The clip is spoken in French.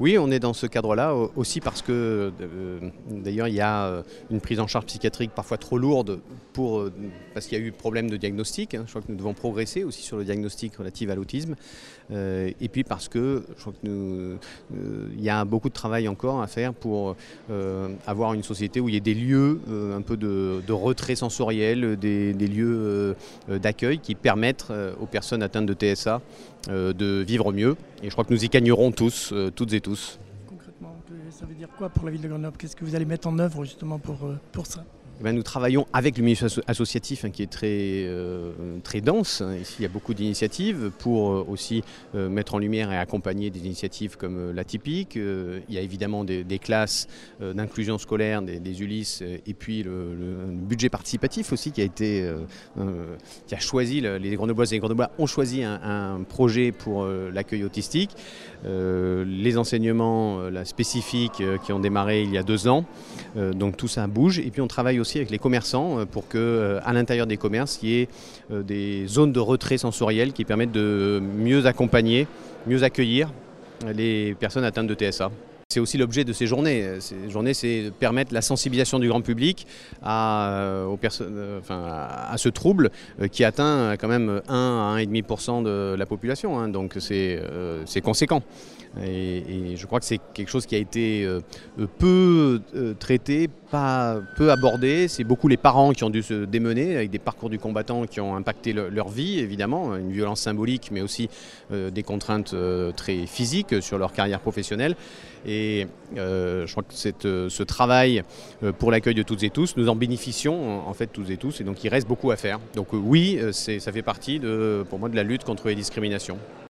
Oui, on est dans ce cadre-là aussi parce que euh, d'ailleurs il y a euh, une prise en charge psychiatrique parfois trop lourde pour, euh, parce qu'il y a eu problème de diagnostic. Hein. Je crois que nous devons progresser aussi sur le diagnostic relatif à l'autisme. et puis parce que je crois qu'il y a beaucoup de travail encore à faire pour avoir une société où il y ait des lieux un peu de, retrait sensoriel, des, des lieux d'accueil qui permettent aux personnes atteintes de TSA de vivre mieux. Et je crois que nous y gagnerons tous, toutes et tous. Concrètement, ça veut dire quoi pour la ville de Grenoble? Qu'est-ce que vous allez mettre en œuvre justement pour, euh, pour ça? Eh ben, nous travaillons avec le milieu associatif hein, qui est très, euh, très dense. Ici, il y a beaucoup d'initiatives pour euh, aussi euh, mettre en lumière et accompagner des initiatives comme l'atypique. il y a évidemment des, classes d'inclusion scolaire, des, Ulysses, et puis le, budget participatif aussi qui a été, qui a choisi, les Grenobloises et les Grenoblois ont choisi un, projet pour l'accueil autistique. les enseignements spécifiques qui ont démarré il y a deux ans, donc tout ça bouge. Et puis on travaille aussi avec les commerçants euh, pour que euh, à l'intérieur des commerces, il y ait euh, des zones de retrait sensoriel qui permettent de mieux accompagner, mieux accueillir les personnes atteintes de TSA. C'est aussi l'objet de ces journées. Ces journées, c'est permettre la sensibilisation du grand public à, ce trouble qui atteint quand même 1 à 1,5% de la population. Hein. donc c'est conséquent. Et, je crois que c'est quelque chose qui a été peu traité, pas peu abordé. C'est beaucoup les parents qui ont dû se démener avec des parcours du combattant qui ont impacté leur vie, évidemment, une violence symbolique, mais aussi euh, des contraintes très physiques sur leur carrière professionnelle. Et je crois que ce travail pour l'accueil de toutes et tous, nous en bénéficions en fait toutes et tous, et donc il reste beaucoup à faire. Donc oui, ça fait partie pour moi de la lutte contre les discriminations.